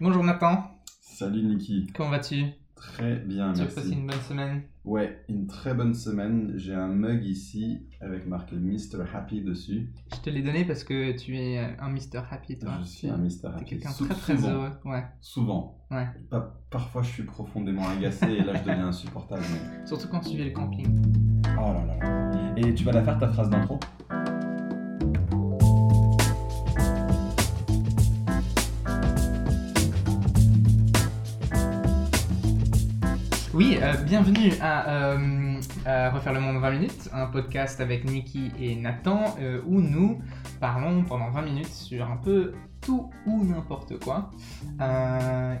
Bonjour Nathan, Salut Niki, comment vas-tu? Très bien, Tu as merci. passé une bonne semaine? Ouais, une très bonne semaine. J'ai un mug ici avec marqué Mr. Happy dessus. Je te l'ai donné parce que tu es un Mr. Happy toi. Je suis un Mr. Happy. quelqu'un très très souvent, heureux. Ouais. Souvent. Ouais. Pas- parfois, je suis profondément agacé et là, je deviens insupportable. mais- Surtout quand tu vis le camping. Oh là là là. Et tu vas la faire ta phrase d'intro? Oui, euh, bienvenue à euh, à Refaire le Monde en 20 minutes, un podcast avec Niki et Nathan euh, où nous parlons pendant 20 minutes sur un peu tout ou n'importe quoi.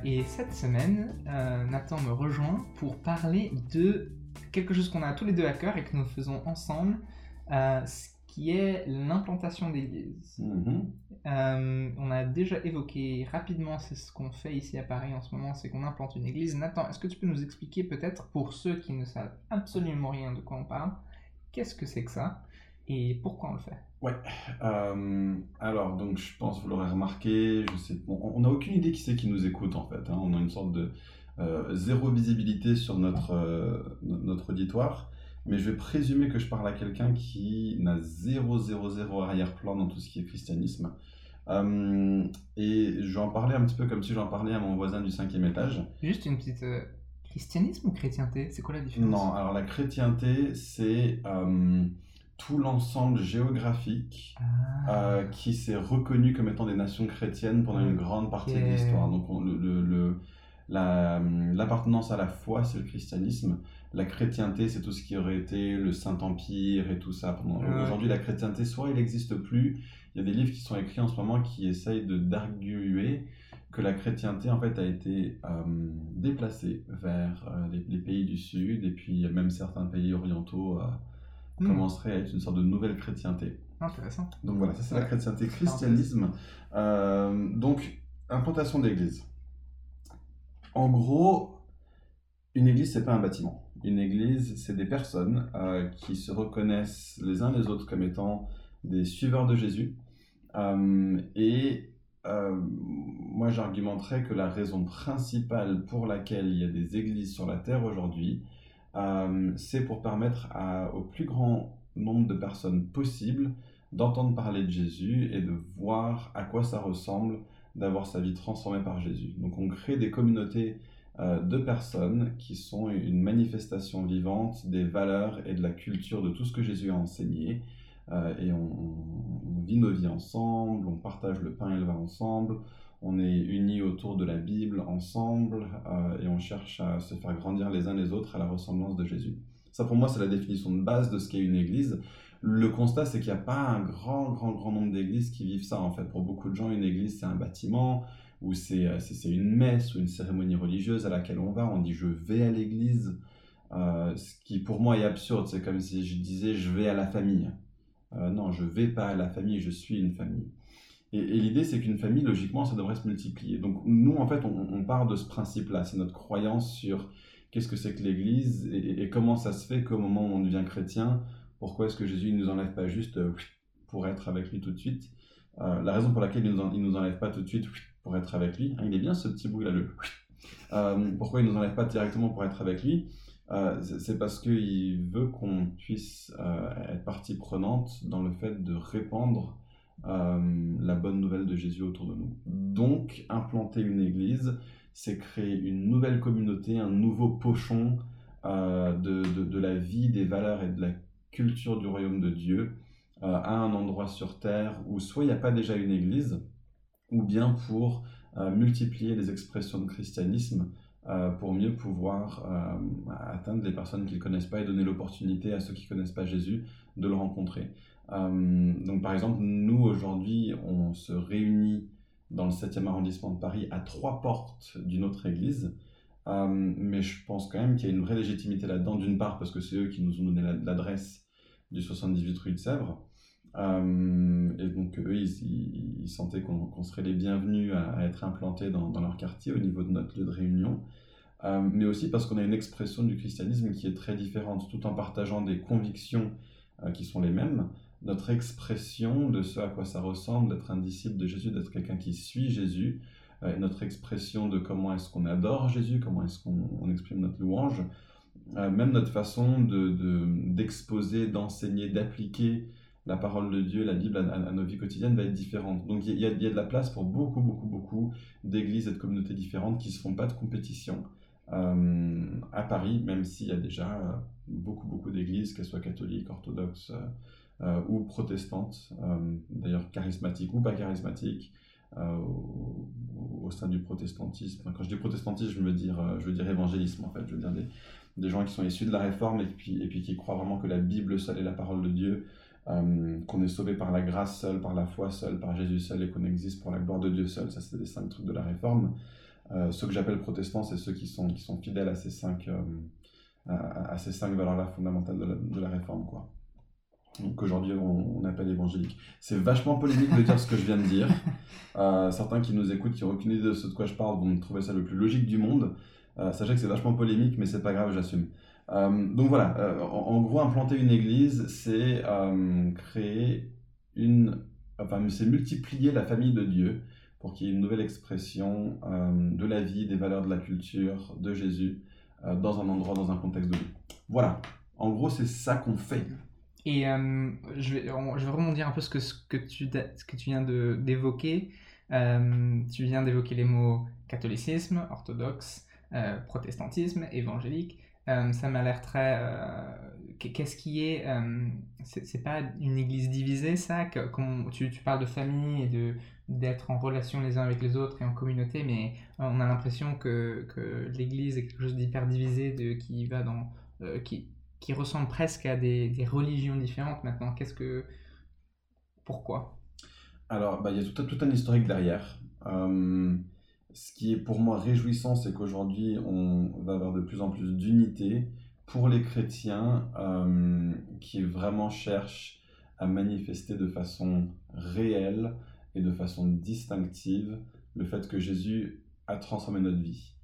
Et cette semaine, Nathan me rejoint pour parler de quelque chose qu'on a tous les deux à cœur et que nous faisons ensemble, qui est l'implantation d'églises. Mhm. Euh, on a déjà évoqué rapidement, c'est ce qu'on fait ici à Paris en ce moment, c'est qu'on implante une église. Nathan, est-ce que tu peux nous expliquer peut-être, pour ceux qui ne savent absolument rien de quoi on parle, qu'est-ce que c'est que ça et pourquoi on le fait? Euh, alors, donc, je pense, vous l'aurez remarqué, je sais, bon, on n'a aucune idée qui c'est qui nous écoute en fait. hein. On a une sorte de euh, zéro visibilité sur notre, euh, notre auditoire, mais je vais présumer que je parle à quelqu'un qui n'a zéro, zéro, zéro arrière-plan dans tout ce qui est christianisme. Euh, et je vais en parler un petit peu comme si j'en parlais à mon voisin du cinquième étage. Juste une petite... euh, christianisme ou chrétienté? C'est quoi la différence? Non, alors la chrétienté, c'est euh, tout l'ensemble géographique Ah, euh, qui s'est reconnu comme étant des nations chrétiennes pendant une grande partie de l'histoire. Donc on- le- le- le- la- l'appartenance à la foi, c'est le christianisme. La chrétienté, c'est tout ce qui aurait été le Saint-Empire et tout ça. Pendant- Aujourd'hui, la chrétienté, soit il n'existe plus, il y a des livres qui sont écrits en ce moment qui essayent d'arguer que la chrétienté en fait a été euh, déplacée vers euh, les, les pays du Sud et puis même certains pays orientaux euh, Hmm, commenceraient à être une sorte de nouvelle chrétienté. Intéressant. Donc voilà, ça c'est la chrétienté, christianisme. Euh, donc, implantation d'église. En gros, une église, c'est pas un bâtiment. Une église, c'est des personnes euh, qui se reconnaissent les uns les autres comme étant des suiveurs de Jésus. Euh, et euh, moi, j'argumenterais que la raison principale pour laquelle il y a des églises sur la terre aujourd'hui, c'est pour permettre au plus grand nombre de personnes possible d'entendre parler de Jésus et de voir à quoi ça ressemble d'avoir sa vie transformée par Jésus. Donc on crée des communautés euh, de personnes qui sont une manifestation vivante des valeurs et de la culture de tout ce que Jésus a enseigné. Euh, et on vit nos vies ensemble, on partage le pain et le vin ensemble, on est unis autour de la Bible ensemble euh, et on cherche à se faire grandir les uns les autres à la ressemblance de Jésus. Ça pour moi c'est la définition de base de ce qu'est une église. Le constat, c'est qu'il n'y a pas un grand, grand, grand nombre d'églises qui vivent ça, en fait. Pour beaucoup de gens, une église, c'est un bâtiment, ou c'est euh, c'est- une messe, ou une cérémonie religieuse à laquelle on va. On dit « je vais à l'église Euh, ce qui pour moi est absurde. C'est comme si je disais « je vais à la famille Euh, Non, je vais pas à la famille, je suis une famille. Et, l'idée, c'est qu'une famille, logiquement, ça devrait se multiplier. Donc nous, en fait, on, on part de ce principe-là. C'est notre croyance sur qu'est-ce que c'est que l'Église et, comment ça se fait qu'au moment où on devient chrétien, pourquoi est-ce que Jésus ne nous enlève pas juste pour être avec lui tout de suite? La raison pour laquelle il ne nous, en- nous enlève pas tout de suite pour être avec lui, hein, il est bien ce petit bruit-là, le euh, pourquoi il ne nous enlève pas directement pour être avec lui? Euh, c'est parce qu'il veut qu'on puisse euh, être partie prenante dans le fait de répandre la bonne nouvelle de Jésus autour de nous. Donc, implanter une église, c'est créer une nouvelle communauté, un nouveau pochon de, de- de la vie, des valeurs et de la culture du royaume de Dieu à un endroit sur terre où soit il n'y a pas déjà une église, ou bien pour euh, multiplier les expressions de christianisme euh, pour mieux pouvoir euh, atteindre les personnes qui ne connaissent pas et donner l'opportunité à ceux qui ne connaissent pas Jésus de le rencontrer. Donc par exemple, nous aujourd'hui, on se réunit dans le 7e arrondissement de Paris à trois portes d'une autre église. Mais je pense quand même qu'il y a une vraie légitimité là-dedans, d'une part parce que c'est eux qui nous ont donné la- l'adresse du 78 rue de Sèvres. Euh, et donc eux, ils, sentaient qu'on serait les bienvenus à, être implantés dans, leur quartier au niveau de notre lieu de réunion. Euh, mais aussi parce qu'on a une expression du christianisme qui est très différente, tout en partageant des convictions euh, qui sont les mêmes. Notre expression de ce à quoi ça ressemble d'être un disciple de Jésus, d'être quelqu'un qui suit Jésus, et notre expression de comment est-ce qu'on adore Jésus, comment est-ce qu'on exprime notre louange, même notre façon d'exposer, de, d'enseigner, d'appliquer la parole de Dieu, la Bible à, nos vies quotidiennes va être différente. Donc il y, a de la place pour beaucoup, beaucoup, beaucoup d'églises et de communautés différentes qui ne se font pas de compétition. Euh, à Paris, même s'il y a déjà euh, beaucoup, beaucoup d'églises, qu'elles soient catholiques, orthodoxes euh, ou protestantes, d'ailleurs charismatiques ou pas charismatiques, au, sein du protestantisme. Quand je dis protestantisme, je veux dire, je veux dire évangélisme en fait. Je veux dire des, gens qui sont issus de la réforme et puis, et puis qui croient vraiment que la Bible seule est la parole de Dieu, qu'on est sauvé par la grâce seule, par la foi seule, par Jésus seul et qu'on existe pour la gloire de Dieu seul. Ça, c'est des cinq trucs de la réforme. Euh, ceux que j'appelle protestants, c'est ceux qui sont, qui sont fidèles à ces cinq, euh, à, ces cinq valeurs-là fondamentales de la, de la, réforme. Quoi. Donc aujourd'hui, on, appelle évangélique. C'est vachement polémique de dire ce que je viens de dire. Euh, certains qui nous écoutent, qui n'ont aucune idée de ce de quoi je parle, vont trouver ça le plus logique du monde. sachez que c'est vachement polémique, mais c'est pas grave, j'assume. Donc voilà, en, en, gros, implanter une église, c'est créer une. Enfin, c'est multiplier la famille de Dieu pour qu'il y ait une nouvelle expression euh, de la vie, des valeurs de la culture, de Jésus, euh, dans un endroit, dans un contexte vie. Voilà, en gros, c'est ça qu'on fait. Et euh, je, vais, rebondir un peu ce que, ce que, tu, ce que tu viens d'évoquer. tu viens d'évoquer les mots catholicisme, orthodoxe, protestantisme, évangélique. Ça m'a l'air très. Qu'est-ce qui est. c'est pas une église divisée, ça tu, parles de famille et d'être en relation les uns avec les autres et en communauté, mais on a l'impression que, que l'Église est quelque chose d'hyper divisé, de, qui va dans, euh, qui, qui ressemble presque à des, des religions différentes maintenant. Qu'est-ce que, pourquoi? Alors, bah, il y a tout, tout, un historique derrière. Euh, ce qui est pour moi réjouissant, c'est qu'aujourd'hui, on va avoir de plus en plus d'unité pour les chrétiens euh, qui vraiment cherchent à manifester de façon réelle et de façon distinctive le fait que Jésus a transformé notre vie.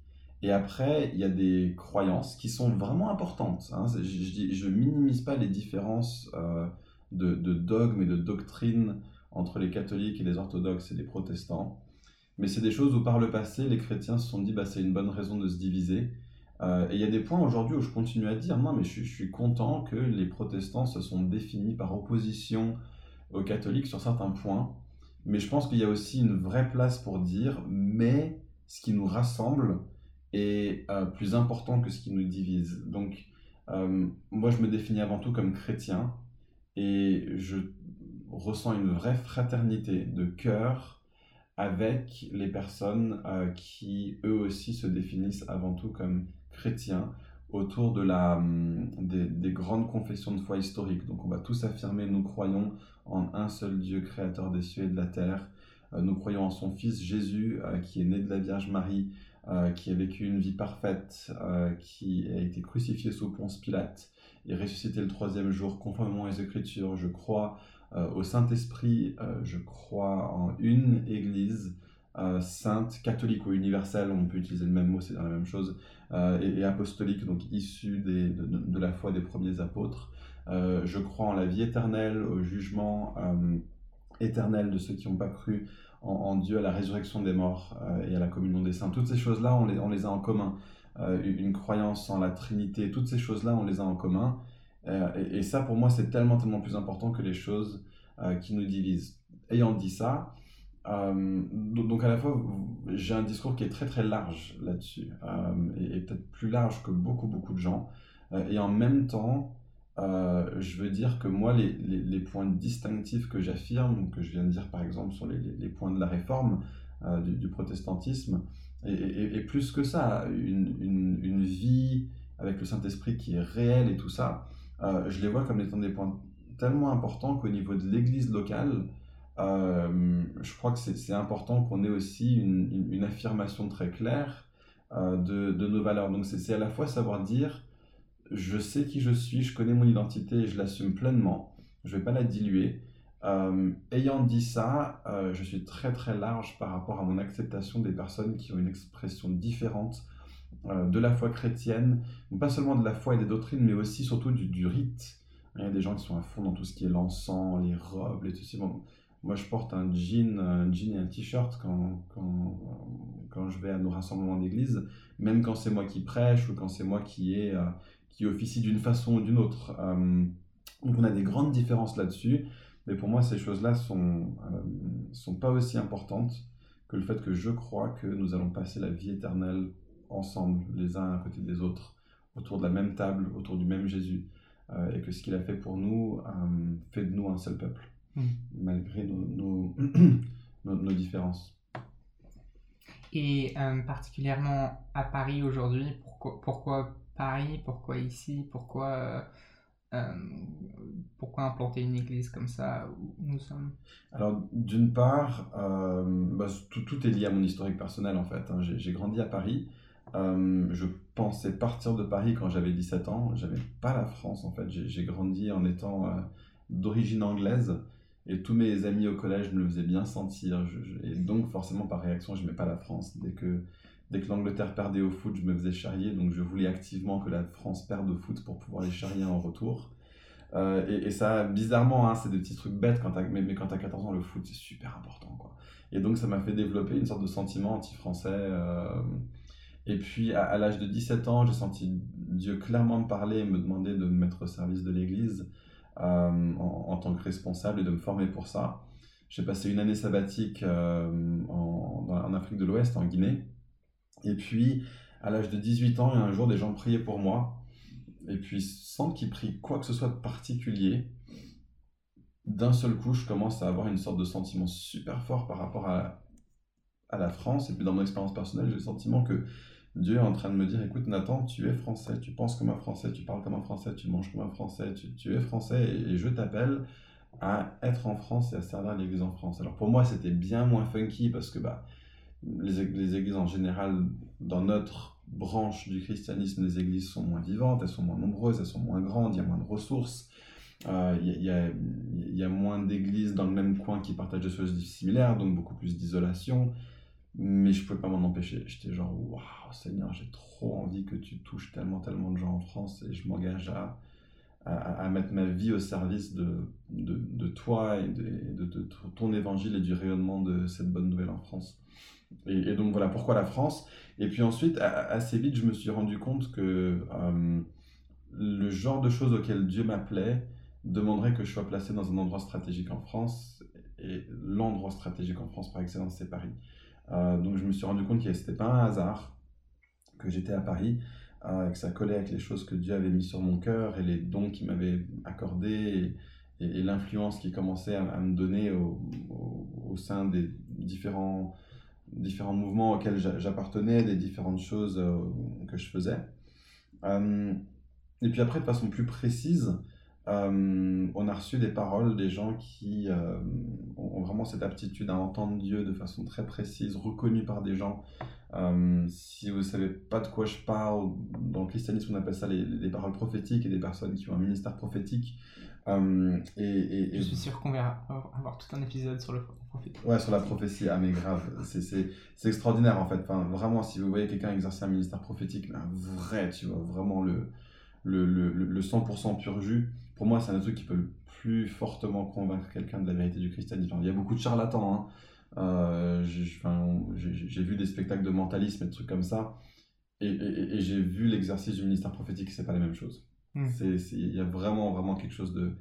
Et après, il y a des croyances qui sont vraiment importantes. Hein. Je ne minimise pas les différences euh, de, de dogmes et de doctrines entre les catholiques et les orthodoxes et les protestants. Mais c'est des choses où par le passé, les chrétiens se sont dit, bah, c'est une bonne raison de se diviser. Euh, et il y a des points aujourd'hui où je continue à dire, non, mais je, je, suis content que les protestants se sont définis par opposition aux catholiques sur certains points. Mais je pense qu'il y a aussi une vraie place pour dire, mais ce qui nous rassemble est euh, plus important que ce qui nous divise. Donc, euh, moi, je me définis avant tout comme chrétien et je ressens une vraie fraternité de cœur avec les personnes euh, qui, eux aussi, se définissent avant tout comme chrétiens autour de la, hum, des, grandes confessions de foi historiques. Donc on va tous affirmer, nous croyons en un seul Dieu créateur des cieux et de la terre. Euh, nous croyons en son Fils Jésus, euh, qui est né de la Vierge Marie, qui a vécu une vie parfaite, qui a été crucifié sous Ponce Pilate et ressuscité le troisième jour conformément aux Écritures. Je crois au Saint-Esprit, je crois en une Église sainte, catholique ou universelle, on peut utiliser le même mot, c'est la même chose, et, apostolique, donc issue de, la foi des premiers apôtres. Euh, je crois en la vie éternelle, au jugement euh, éternel de ceux qui n'ont pas cru en, Dieu, à la résurrection des morts euh, et à la communion des saints. Toutes ces choses-là, on les, a en commun. une croyance en la Trinité, toutes ces choses-là, on les a en commun. Et, et, ça, pour moi, c'est tellement, tellement plus important que les choses qui nous divisent. Ayant dit ça, donc à la fois, j'ai un discours qui est très très large là-dessus, et, peut-être plus large que beaucoup beaucoup de gens, et en même temps, euh, je veux dire que moi, les, les, points distinctifs que j'affirme, que je viens de dire par exemple sur les, les points de la réforme euh, du, protestantisme, et, plus que ça, une, une, une vie avec le Saint-Esprit qui est réelle et tout ça, euh, je les vois comme étant des points tellement importants qu'au niveau de l'Église locale, je crois que c'est important qu'on ait aussi une, affirmation très claire de, de, nos valeurs. Donc c'est à la fois savoir dire je sais qui je suis, je connais mon identité et je l'assume pleinement. Je ne vais pas la diluer. Euh, ayant dit ça, euh, je suis très très large par rapport à mon acceptation des personnes qui ont une expression différente euh, de la foi chrétienne, pas seulement de la foi et des doctrines, mais aussi surtout du, rite. Il y a des gens qui sont à fond dans tout ce qui est l'encens, les robes, les tout Bon, moi, je porte un jean, un jean et un t-shirt quand, quand, je vais à nos rassemblements d'église, même quand c'est moi qui prêche ou quand c'est moi qui, est, euh, qui officie d'une façon ou d'une autre. Euh, donc, on a des grandes différences là-dessus, mais pour moi, ces choses-là sont, euh, sont pas aussi importantes que le fait que je crois que nous allons passer la vie éternelle ensemble, les uns à côté des autres, autour de la même table, autour du même Jésus, et que ce qu'il a fait pour nous fait de nous un seul peuple. Mm. malgré nos, nos, différences. Et euh, particulièrement à Paris aujourd'hui, pourquoi, pourquoi, Paris Pourquoi ici Pourquoi, euh, euh, pourquoi implanter une église comme ça où nous sommes? Alors, d'une part, bah, tout, tout, est lié à mon historique personnel en fait. Hein. J'ai grandi à Paris. Je pensais partir de Paris quand j'avais 17 ans. J'avais pas la France en fait. J'ai grandi en étant d'origine anglaise. Et tous mes amis au collège me le faisaient bien sentir. et donc, forcément, par réaction, je n'aimais pas la France. Dès que, dès que l'Angleterre perdait au foot, je me faisais charrier. Donc, je voulais activement que la France perde au foot pour pouvoir les charrier en retour. Euh, et, ça, bizarrement, hein, c'est des petits trucs bêtes, mais, mais, quand tu as 14 ans, le foot, c'est super important. Et donc, ça m'a fait développer une sorte de sentiment anti-français. Euh. Et puis, à, l'âge de 17 ans, j'ai senti Dieu clairement me parler et me demander de me mettre au service de l'Église. Euh, en, tant que responsable et de me former pour ça. J'ai passé une année sabbatique euh, en, en, Afrique de l'Ouest, en Guinée. Et puis, à l'âge de 18 ans, un jour, des gens priaient pour moi. Et puis, sans qu'ils prient quoi que ce soit de particulier, d'un seul coup, je commence à avoir une sorte de sentiment super fort par rapport à, à la France. Et puis, dans mon expérience personnelle, j'ai le sentiment que Dieu est en train de me dire, écoute Nathan, tu es français, tu penses comme un français, tu parles comme un français, tu manges comme un français, tu, es français et, je t'appelle à être en France et à servir l'Église en France. Alors pour moi, c'était bien moins funky parce que bah, les, les, églises en général, dans notre branche du christianisme, les églises sont moins vivantes, elles sont moins nombreuses, elles sont moins grandes, il y a moins de ressources. Il euh, y, y, y, a, moins d'églises dans le même coin qui partagent des choses similaires, donc beaucoup plus d'isolation mais je pouvais pas m'en empêcher. J'étais genre, waouh, Seigneur, j'ai trop envie que tu touches tellement, tellement de gens en France et je m'engage à, à, mettre ma vie au service de, de, toi et de, de, ton évangile et du rayonnement de cette bonne nouvelle en France. Et, donc voilà pourquoi la France. Et puis ensuite, assez vite, je me suis rendu compte que euh, le genre de choses auxquelles Dieu m'appelait demanderait que je sois placé dans un endroit stratégique en France. Et l'endroit stratégique en France par excellence, c'est Paris. Euh, donc je me suis rendu compte que ce n'était pas un hasard que j'étais à Paris, euh, que ça collait avec les choses que Dieu avait mis sur mon cœur et les dons qu'il m'avait accordés et, l'influence qu'il commençait à, me donner au, sein des différents, différents mouvements auxquels j'appartenais, des différentes choses euh, que je faisais. et puis après, de façon plus précise, euh, on a reçu des paroles des gens qui euh, ont vraiment cette aptitude à entendre Dieu de façon très précise, reconnue par des gens. Euh, si vous ne savez pas de quoi je parle, dans le christianisme on appelle ça les, paroles prophétiques et des personnes qui ont un ministère prophétique. Et, je suis sûr qu'on va avoir tout un épisode sur le prophétique. Ouais, sur la prophétie, ah mais grave, c'est extraordinaire en fait. Enfin, vraiment, si vous voyez quelqu'un exercer un ministère prophétique, mais un vrai, tu vois, vraiment le, le, le, le 100% pur jus, pour moi, c'est un truc qui peut le plus fortement convaincre quelqu'un de la vérité du christianisme. Il y a beaucoup de charlatans. Hein. Euh, j'ai vu des spectacles de mentalisme et de trucs comme ça. Et, j'ai vu l'exercice du ministère prophétique, c'est pas la même chose. Hmm. Il y a vraiment, vraiment quelque chose de,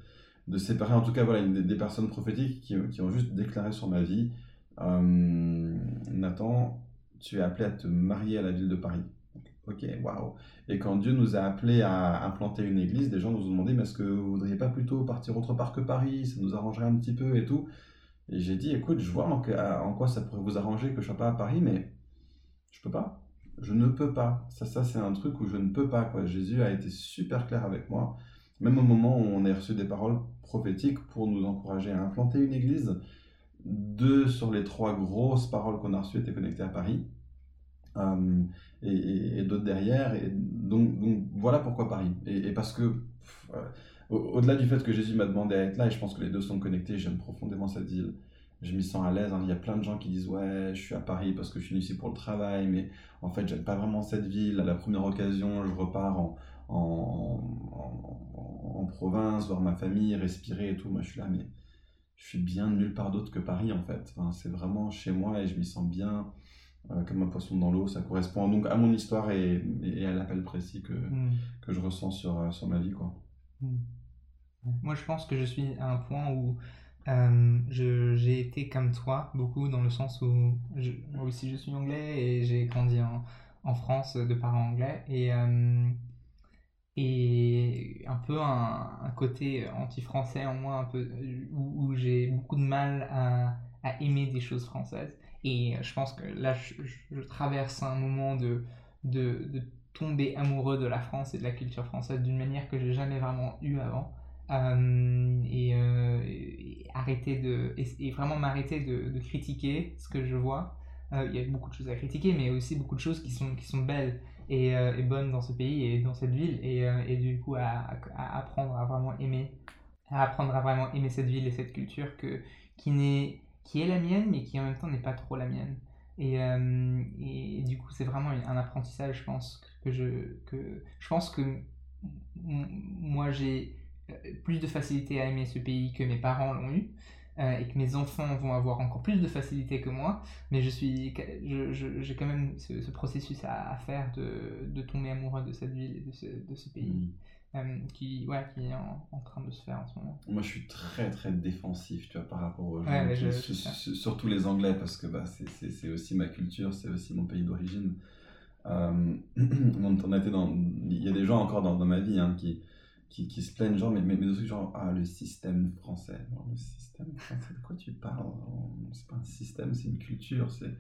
de séparé. En tout cas, voilà, des, des personnes prophétiques qui, qui, ont juste déclaré sur ma vie euh, Nathan, tu es appelé à te marier à la ville de Paris. Ok, waouh. Et quand Dieu nous a appelés à implanter une église, des gens nous ont demandé, mais est-ce que vous voudriez pas plutôt partir autre part que Paris? Ça nous arrangerait un petit peu et tout. Et j'ai dit, écoute, je vois en quoi ça pourrait vous arranger que je sois pas à Paris, mais je peux pas. Je ne peux pas. Ça, ça c'est un truc où je ne peux pas. Jésus a été super clair avec moi. Même au moment où on a reçu des paroles prophétiques pour nous encourager à implanter une église, deux sur les trois grosses paroles qu'on a reçues étaient connectées à Paris. Euh, et, d'autres derrière. Et donc, voilà pourquoi Paris. Et, parce que, euh, au-delà du fait que Jésus m'a demandé à être là, et je pense que les deux sont connectés, j'aime profondément cette ville. Je m'y sens à l'aise. Hein. Il y a plein de gens qui disent Ouais, je suis à Paris parce que je suis venu ici pour le travail, mais en fait, j'aime pas vraiment cette ville. À la première occasion, je repars en, en, province, voir ma famille, respirer et tout. Moi, je suis là, mais je suis bien nulle part d'autre que Paris en fait. C'est vraiment chez moi et je m'y sens bien comme un poisson dans l'eau. Ça correspond donc à mon histoire et, et à l'appel précis que, Mm. que je ressens sur, euh, sur ma vie. Quoi. Mm. Moi, je pense que je suis à un point où euh, j'ai été comme toi, beaucoup, dans le sens où je- moi aussi je suis anglais et j'ai grandi en, en France de parents anglais. Et, euh, et un peu un, un côté anti-français en moi, un peu, où, où j'ai beaucoup de mal à, à aimer des choses françaises. Et je pense que là, je, traverse un moment de, de, tomber amoureux de la France et de la culture française d'une manière que j'ai jamais vraiment eu avant. Euh, et, euh, et arrêter de et, vraiment m'arrêter de, critiquer ce que je vois. Euh, Il y a beaucoup de choses à critiquer, mais aussi beaucoup de choses qui sont, qui sont belles et, bonnes dans ce pays et dans cette ville. Et, du coup, à, apprendre à vraiment aimer, apprendre à vraiment aimer cette ville et cette culture que, qui, n'est, qui est la mienne, mais qui en même temps n'est pas trop la mienne. Et, euh, et du coup, c'est vraiment un apprentissage, je pense, que je, que, je pense que moi, j'ai euh, plus de facilité à aimer ce pays que mes parents l'ont eu. euh, et que mes enfants vont avoir encore plus de facilité que moi, mais je suis, je- je- j'ai quand même ce, ce processus à, faire de, de tomber amoureux de cette ville et de ce, de ce pays, Mm. Euh, qui, ouais, qui est en, en train de se faire en ce moment. Moi, je suis très très défensif, tu vois, par rapport aux gens, Ouais, mais qui- je- su- je sais. su- surtout les Anglais, parce que bah, c'est- aussi ma culture, c'est aussi mon pays d'origine. Euh, on, été dans, il y a des gens encore dans, dans ma vie hein, qui, qui, qui se plaignent, genre, mais, mais, mais aussi genre, ah, le système français. Le système français, de quoi tu parles? C'est pas un système, c'est une culture. C'est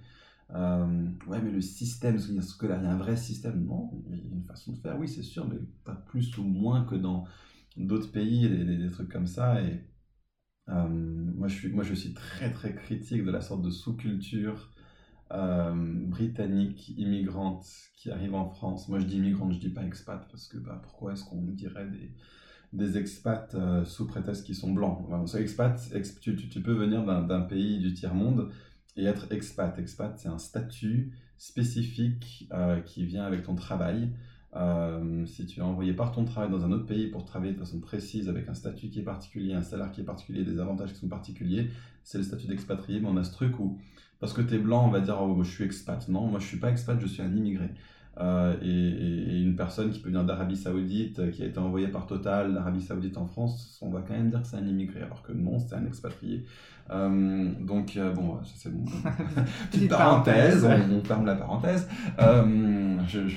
euh, ouais, mais le système scolaire, il y a un vrai système. Non, il y a une façon de faire, oui, c'est sûr, mais pas plus ou moins que dans d'autres pays, des, trucs comme ça. Et euh, moi, je suis, moi, je suis très, très critique de la sorte de sous-culture euh, britannique, immigrante, qui arrive en France. Moi, je dis immigrante, je dis pas expat, parce que bah, pourquoi est-ce qu'on dirait des, des expats euh, sous prétexte qu'ils sont blancs? Enfin, expat, ex, tu, tu, tu, peux venir d'un pays du tiers-monde et être expat. Expat, c'est un statut spécifique euh, qui vient avec ton travail. Euh, si tu es envoyé par ton travail dans un autre pays pour travailler de façon précise avec un statut qui est particulier, un salaire qui est particulier, des avantages qui sont particuliers, c'est le statut d'expatrié. Mais on a ce truc où, parce que tu es blanc, on va dire oh, je suis expat. Non, moi je suis pas expat, je suis un immigré. Euh, et, et, une personne qui peut venir d'Arabie Saoudite, qui a été envoyée par Total d'Arabie Saoudite en France, on va quand même dire que c'est un immigré, alors que non, c'est un expatrié. Euh, donc, euh, bon, ça c'est bon. Petite parenthèse, on, on, ferme la parenthèse. Euh, je, je...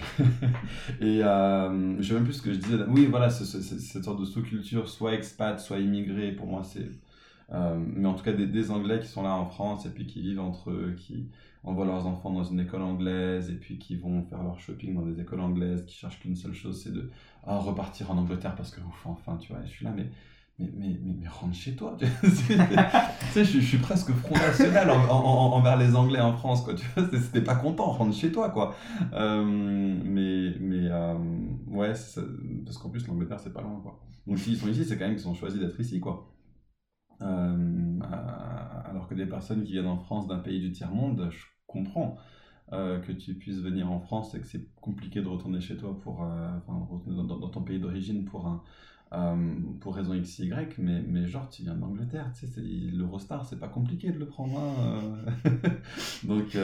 et euh, je sais même plus ce que je disais. Oui, voilà, cette sorte de sous-culture, soit expat, soit immigré, pour moi, c'est. Euh, mais en tout cas, des, Anglais qui sont là en France et puis qui vivent entre eux, qui envoient leurs enfants dans une école anglaise et puis qui vont faire leur shopping dans des écoles anglaises, qui cherchent qu'une seule chose, c'est de ah, repartir en Angleterre parce que ouf, enfin, tu vois, je suis là, mais mais, mais, mais, rentre chez toi. tu sais, je, suis presque Front National en, en, envers les Anglais en France. Quoi, tu vois, c'était pas content, rentre chez toi. Quoi. Euh, mais, mais euh, ouais, parce qu'en plus, l'Angleterre, c'est pas loin. Quoi. Donc, s'ils sont ici, c'est quand même qu'ils ont choisi d'être ici. Quoi. Euh, alors que des personnes qui viennent en France d'un pays du tiers-monde, je comprends. Euh, que tu puisses venir en France et que c'est compliqué de retourner chez toi pour euh, dans, ton pays d'origine pour euh, pour raison X, Y, mais, mais genre, tu viens d'Angleterre, tu sais, l'Eurostar, c'est pas compliqué de le prendre. Hein, Donc.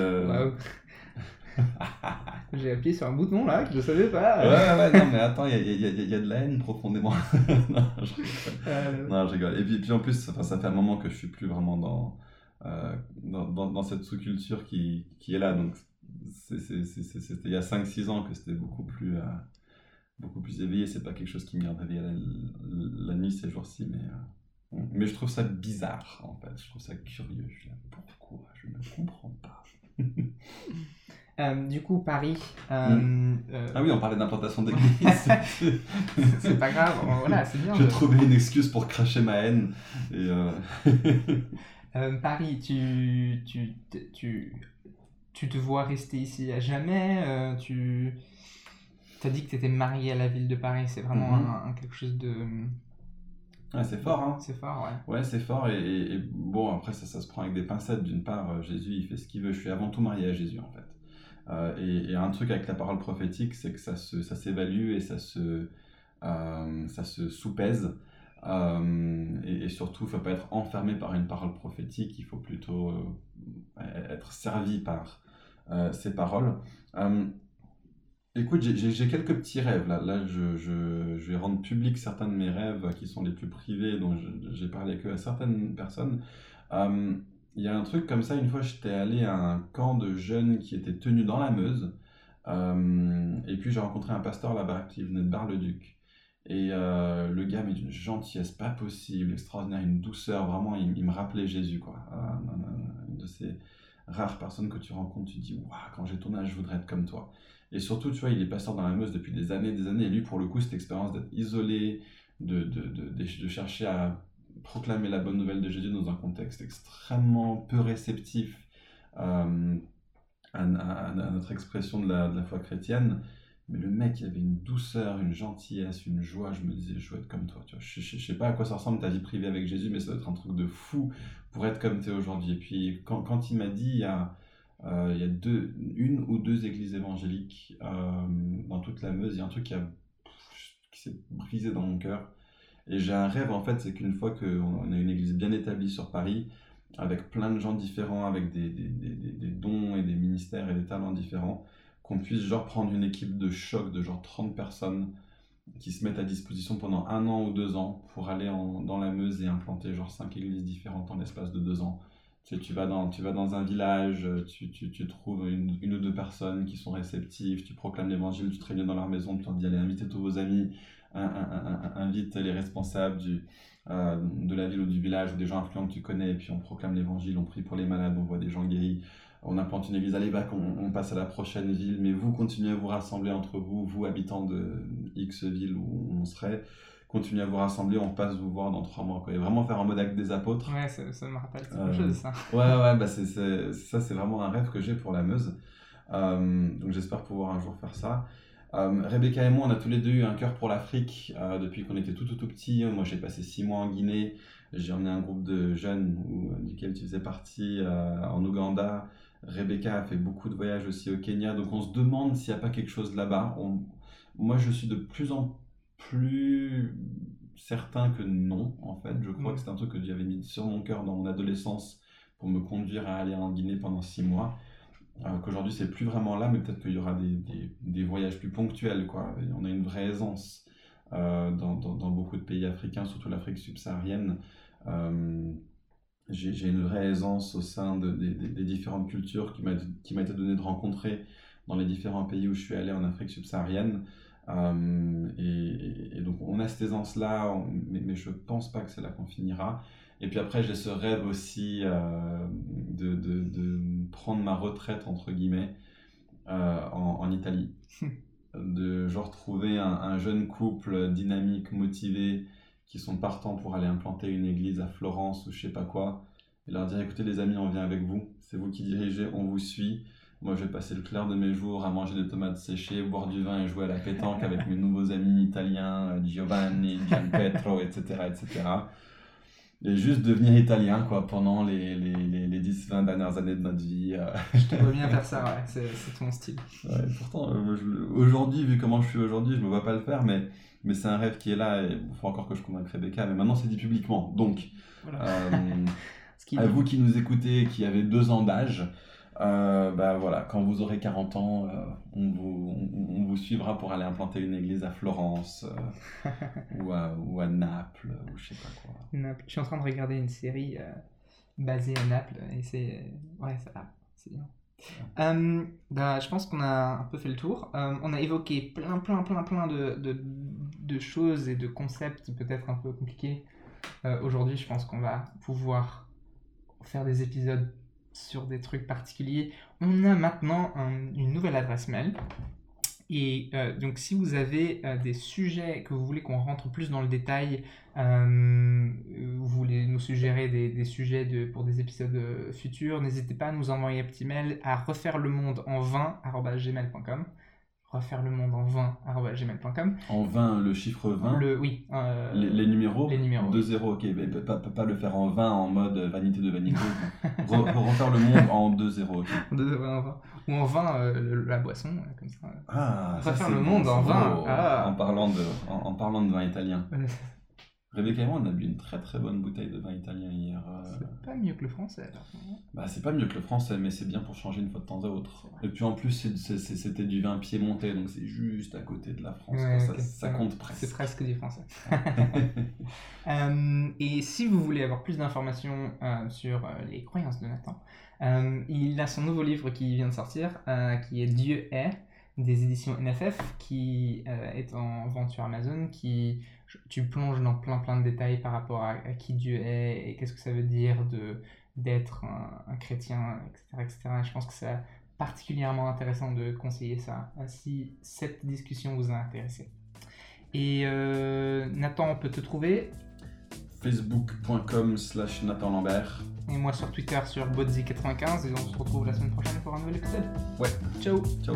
J'ai appuyé sur un bouton là que je savais pas. Ouais, ouais, non, mais attends, il y, y, y, y a, de la haine profondément. non, je rigole. Et puis, en plus, ça, ça fait un moment que je suis plus vraiment dans, euh, dans, cette sous-culture qui, qui est là. Donc, c'était il y a 5-6 ans que c'était beaucoup plus. Euh, beaucoup plus éveillé, c'est pas quelque chose qui me garde la, la, nuit ces jours-ci, mais, euh, mais je trouve ça bizarre en fait, je trouve ça curieux. Je pourquoi? Je ne comprends pas. euh, du coup, Paris. Euh, mm. ah oui, on parlait d'implantation d'église. c'est pas grave, voilà, c'est bien. Je de... trouvais une excuse pour cracher ma haine. Et Euh, Paris, tu, tu, tu, tu te vois rester ici à jamais tu as dit que tu étais marié à la ville de Paris, c'est vraiment mm -hmm. un, un, quelque chose de. Ouais, c'est fort, hein. C'est fort, ouais. Ouais, c'est fort, et, et, bon, après, ça, ça se prend avec des pincettes. D'une part, euh, Jésus, il fait ce qu'il veut. Je suis avant tout marié à Jésus, en fait. Euh, et, un truc avec la parole prophétique, c'est que ça s'évalue ça et ça se, euh, ça se sous-pèse. Euh, et, surtout, il ne faut pas être enfermé par une parole prophétique, il faut plutôt euh, être servi par ces paroles. écoute, j'ai quelques petits rêves là. Je, vais rendre public certains de mes rêves qui sont les plus privés, dont j'ai parlé que à certaines personnes. Il y a un truc comme ça, une fois j'étais allé à un camp de jeunes qui était tenu dans la Meuse. et puis j'ai rencontré un pasteur là-bas qui venait de Bar-le-Duc. Et euh, le gars, mais d'une gentillesse pas possible, extraordinaire, une douceur, vraiment, il, me rappelait Jésus, quoi. Euh, une de ces rares personnes que tu rencontres, tu te dis, waouh, quand j'ai ton âge, je voudrais être comme toi. Et surtout, tu vois, il est pasteur dans la Meuse depuis des années, des années, et lui, pour le coup, cette expérience d'être isolé, de, de, de, de, chercher à proclamer la bonne nouvelle de Jésus dans un contexte extrêmement peu réceptif euh, à, notre expression de la, foi chrétienne, mais le mec, il avait une douceur, une gentillesse, une joie. Je me disais, je veux être comme toi. Vois. Je, je, sais pas à quoi ça ressemble ta vie privée avec Jésus, mais ça doit être un truc de fou pour être comme tu es aujourd'hui. Et puis, quand, il m'a dit, il y a, euh, une ou deux églises évangéliques euh, dans toute la Meuse, il y a un truc qui, qui s'est brisé dans mon cœur. Et j'ai un rêve, en fait, c'est qu'une fois qu'on a une église bien établie sur Paris, avec plein de gens différents, avec des, des, des, des dons et des ministères et des talents différents, qu'on puisse genre prendre une équipe de choc de genre 30 personnes qui se mettent à disposition pendant un an ou deux ans pour aller dans la Meuse et implanter genre cinq églises différentes en l'espace de deux ans. Tu, tu, vas, dans, tu vas dans un village, tu, tu, tu trouves une, une, ou deux personnes qui sont réceptives, tu proclames l'évangile, tu te réunis dans leur maison, tu leur dis allez inviter tous vos amis, invite les responsables du, euh, de la ville ou du village ou des gens influents que tu connais, et puis on proclame l'évangile, on prie pour les malades, on voit des gens guéris, on implante une église à l'évac, on, passe à la prochaine ville, mais vous continuez à vous rassembler entre vous, vous habitants de X ville où on serait, continuez à vous rassembler, on passe vous voir dans trois mois. Quoi. Et vraiment faire un mode acte des apôtres. Ouais, ça, me rappelle quelque chose, ça. Ouais, ouais, bah c'est, ça c'est vraiment un rêve que j'ai pour la Meuse. Euh, donc j'espère pouvoir un jour faire ça. Euh, Rebecca et moi, on a tous les deux eu un cœur pour l'Afrique euh, depuis qu'on était tout, tout, tout petits. Moi, j'ai passé six mois en Guinée. J'ai emmené un groupe de jeunes où, duquel tu faisais partie en Ouganda. Rebecca a fait beaucoup de voyages aussi au Kenya, donc on se demande s'il n'y a pas quelque chose là-bas. Moi, je suis de plus en plus certain que non, en fait. Je crois mm. que c'est un truc que j'avais mis sur mon cœur dans mon adolescence pour me conduire à aller en Guinée pendant six mois. Euh, Qu'aujourd'hui, c'est plus vraiment là, mais peut-être qu'il y aura des, des, voyages plus ponctuels. Quoi. on a une vraie aisance euh, dans, dans, beaucoup de pays africains, surtout l'Afrique subsaharienne. Euh, j'ai une vraie aisance au sein de, des différentes cultures qui m'a été donnée de rencontrer dans les différents pays où je suis allé en Afrique subsaharienne. Euh, et, donc on a cette aisance-là, mais, mais, je pense pas que c'est là qu'on finira. Et puis après, j'ai ce rêve aussi euh, de, de, de, prendre ma retraite, entre guillemets, euh, en, en, Italie. de genre trouver un, un, jeune couple dynamique, motivé, qui sont partants pour aller implanter une église à Florence ou je sais pas quoi, et leur dire écoutez les amis, on vient avec vous, c'est vous qui dirigez, on vous suit. Moi, je vais passer le clair de mes jours à manger des tomates séchées, boire du vin et jouer à la pétanque avec mes nouveaux amis italiens, euh, Giovanni, Gianpetro, etc., etc. Et juste devenir italien, quoi, pendant les, les, les, les 10-20 dernières années de notre vie. Euh. Je te vois bien faire ça, ouais, c'est ton style. Ouais, pourtant, euh, aujourd'hui, vu comment je suis aujourd'hui, je me vois pas le faire, mais mais c'est un rêve qui est là et il faut encore que je convainque Rebecca, mais maintenant c'est dit publiquement. Donc, euh, à vous qui nous écoutez, qui avez deux ans d'âge, euh, bah voilà, quand vous aurez 40 ans, euh, on, vous, on, vous, suivra pour aller implanter une église à Florence ou, à, ou, à, Naples ou je sais pas quoi. Naples. Je suis en train de regarder une série basée à Naples et c'est ouais ça c'est bien. Euh, bah, je pense qu'on a un peu fait le tour. Euh, on a évoqué plein, plein, plein, plein de, de, de choses et de concepts peut-être un peu compliqués. Euh, aujourd'hui, je pense qu'on va pouvoir faire des épisodes sur des trucs particuliers. On a maintenant une nouvelle adresse mail et euh, donc, si vous avez euh, des sujets que vous voulez qu'on rentre plus dans le détail, euh, vous voulez nous suggérer des, sujets pour des épisodes futurs, n'hésitez pas à nous envoyer un petit mail à refaire le monde en 20.gmail.com refaire le monde en 20 gmail.com. En 20, le chiffre 20 le, Oui. Euh, les, numéros Les numéros. 2-0, ok. Mais pas, pas, le faire en 20 en mode vanité de vanité. Re, refaire le monde en 2-0, ok. 2 en 20. Ou en 20, euh, la boisson, comme ça. Ah, refaire le monde en 20. Ah. En, parlant de, en, parlant de vin italien. Rebecca et moi, on a bu une très très bonne bouteille de vin italien hier. euh, C'est pas mieux que le français alors. Bah, c'est pas mieux que le français, mais c'est bien pour changer une fois de temps à autre. Et puis en plus, c'était du vin piémontais, donc c'est juste à côté de la France. Ouais. Ça, compte C'est presque. presque du français. Euh, et si vous voulez avoir plus d'informations euh, sur euh, les croyances de Nathan, il a son nouveau livre qui vient de sortir, qui est Dieu est, des éditions NFF, qui est en vente sur Amazon, qui tu plonges dans plein plein de détails par rapport à, à qui Dieu est et qu'est-ce que ça veut dire de d'être un, un chrétien, etc., etc. Je pense que c'est particulièrement intéressant de conseiller ça si cette discussion vous a intéressé. Et euh, Nathan, on peut te trouver? Facebook.com slash Nathan Lambert. Et moi sur Twitter sur Bodzi95. Et on se retrouve la semaine prochaine pour un nouvel épisode. Ouais, Ciao ciao.